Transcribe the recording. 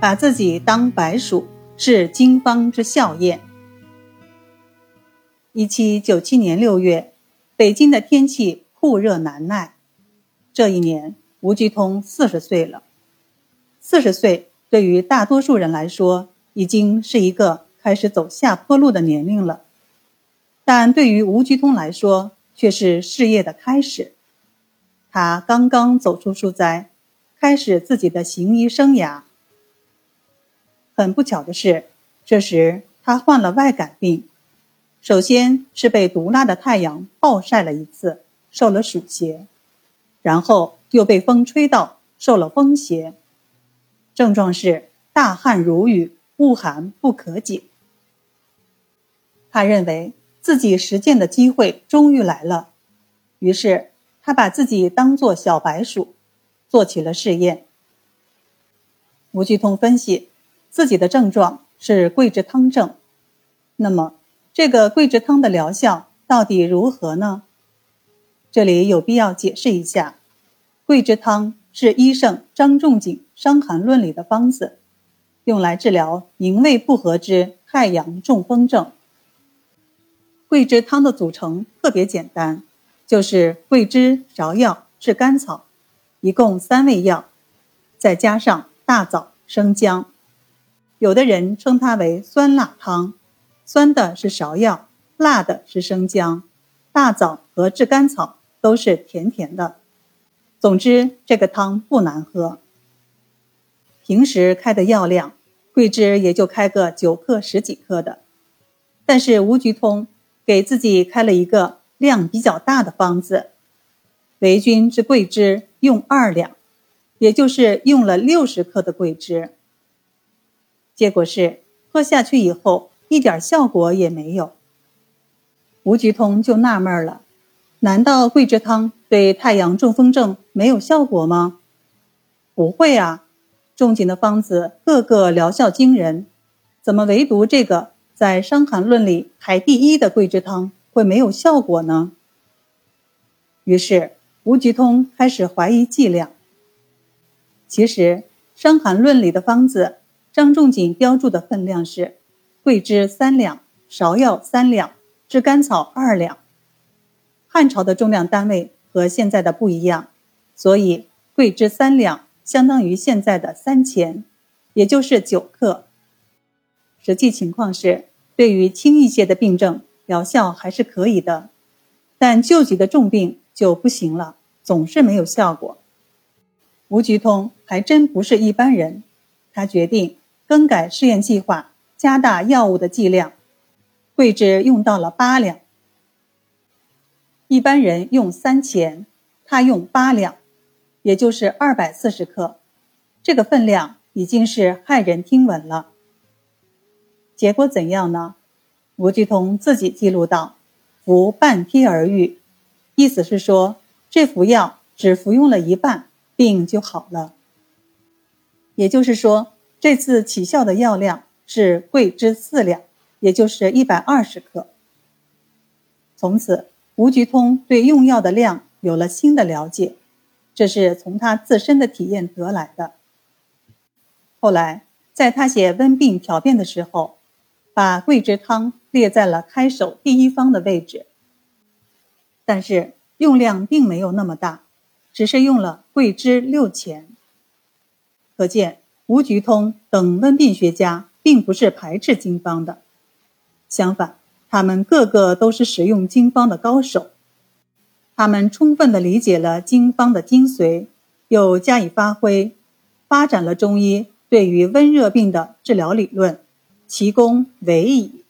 把自己当白鼠，是经方之笑靥。一七九七年六月，北京的天气酷热难耐。这一年，吴鞠通四十岁了。四十岁对于大多数人来说，已经是一个开始走下坡路的年龄了，但对于吴鞠通来说，却是事业的开始。他刚刚走出书斋，开始自己的行医生涯。很不巧的是，这时他患了外感病，首先是被毒辣的太阳暴晒了一次，受了暑邪，然后又被风吹到，受了风邪，症状是大汗如雨，恶寒不可解。他认为自己实践的机会终于来了，于是。他把自己当作小白鼠，做起了试验。吴鞠通分析自己的症状是桂枝汤症，那么这个桂枝汤的疗效到底如何呢？这里有必要解释一下，桂枝汤是医圣张仲景《伤寒论》里的方子，用来治疗营卫不和之太阳中风症。桂枝汤的组成特别简单。就是桂枝、芍药、炙甘草，一共三味药，再加上大枣、生姜。有的人称它为酸辣汤，酸的是芍药，辣的是生姜，大枣和炙甘草都是甜甜的。总之，这个汤不难喝。平时开的药量，桂枝也就开个九克、十几克的，但是吴菊通给自己开了一个。量比较大的方子，为君之桂枝用二两，也就是用了六十克的桂枝。结果是喝下去以后一点效果也没有。吴菊通就纳闷了：难道桂枝汤对太阳中风症没有效果吗？不会啊，仲景的方子个个疗效惊人，怎么唯独这个在《伤寒论》里排第一的桂枝汤？会没有效果呢？于是吴菊通开始怀疑剂量。其实《伤寒论》里的方子，张仲景标注的分量是：桂枝三两，芍药三两，炙甘草二两。汉朝的重量单位和现在的不一样，所以桂枝三两相当于现在的三钱，也就是九克。实际情况是，对于轻一些的病症。疗效还是可以的，但救急的重病就不行了，总是没有效果。吴菊通还真不是一般人，他决定更改试验计划，加大药物的剂量。桂枝用到了八两，一般人用三钱，他用八两，也就是二百四十克，这个分量已经是骇人听闻了。结果怎样呢？吴鞠通自己记录道：“服半贴而愈，意思是说这服药只服用了一半，病就好了。也就是说，这次起效的药量是桂枝四两，也就是一百二十克。从此，吴鞠通对用药的量有了新的了解，这是从他自身的体验得来的。后来，在他写温病调变的时候。”把桂枝汤列在了开首第一方的位置，但是用量并没有那么大，只是用了桂枝六钱。可见吴菊通等温病学家并不是排斥经方的，相反，他们个个都是使用经方的高手。他们充分地理解了经方的精髓，又加以发挥，发展了中医对于温热病的治疗理论。其功为矣。